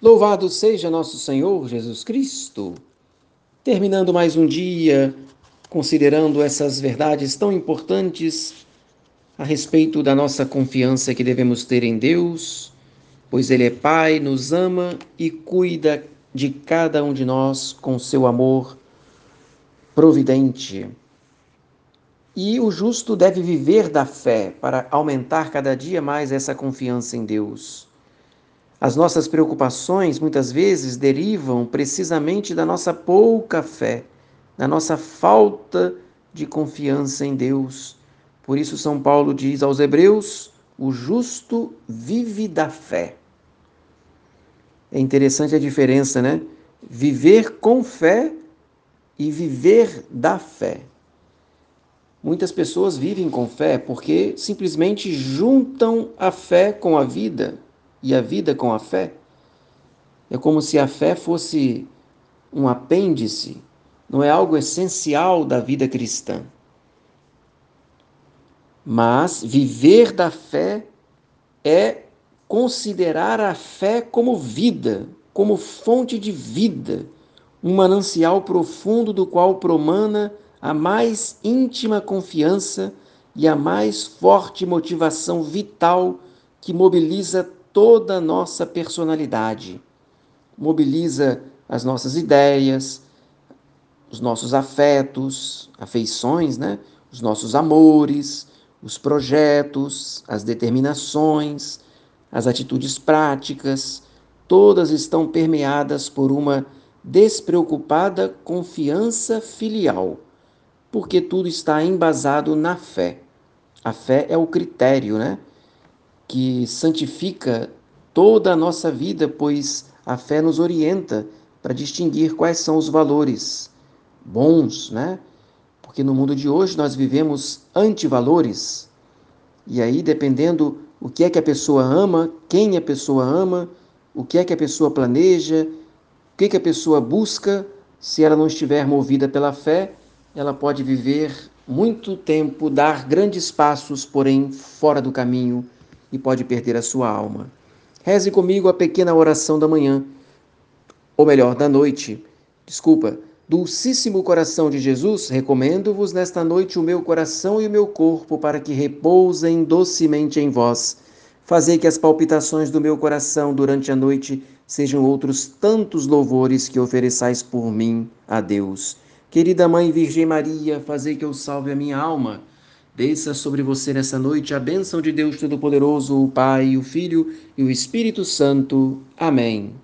Louvado seja nosso Senhor Jesus Cristo. Terminando mais um dia, considerando essas verdades tão importantes a respeito da nossa confiança que devemos ter em Deus, pois Ele é Pai, nos ama e cuida de cada um de nós com seu amor providente. E o justo deve viver da fé para aumentar cada dia mais essa confiança em Deus. As nossas preocupações muitas vezes derivam precisamente da nossa pouca fé, da nossa falta de confiança em Deus. Por isso, São Paulo diz aos Hebreus: o justo vive da fé. É interessante a diferença, né? Viver com fé e viver da fé. Muitas pessoas vivem com fé porque simplesmente juntam a fé com a vida e a vida com a fé. É como se a fé fosse um apêndice, não é algo essencial da vida cristã. Mas viver da fé é considerar a fé como vida, como fonte de vida, um manancial profundo do qual promana a mais íntima confiança e a mais forte motivação vital que mobiliza toda a nossa personalidade. Mobiliza as nossas ideias, os nossos afetos, afeições, né? os nossos amores, os projetos, as determinações, as atitudes práticas, todas estão permeadas por uma despreocupada confiança filial, porque tudo está embasado na fé. A fé é o critério, né? Que santifica toda a nossa vida, pois a fé nos orienta para distinguir quais são os valores bons, né? Porque no mundo de hoje nós vivemos antivalores. E aí, dependendo o que é que a pessoa ama, quem a pessoa ama, o que é que a pessoa planeja, o que, é que a pessoa busca, se ela não estiver movida pela fé, ela pode viver muito tempo, dar grandes passos, porém fora do caminho e pode perder a sua alma. Reze comigo a pequena oração da manhã, ou melhor, da noite. Desculpa. Dulcíssimo coração de Jesus, recomendo-vos nesta noite o meu coração e o meu corpo para que repousem docemente em vós. Fazei que as palpitações do meu coração durante a noite sejam outros tantos louvores que ofereçais por mim a Deus. Querida Mãe Virgem Maria, fazei que eu salve a minha alma Desça sobre você nessa noite a bênção de Deus Todo-Poderoso, o Pai, o Filho e o Espírito Santo. Amém.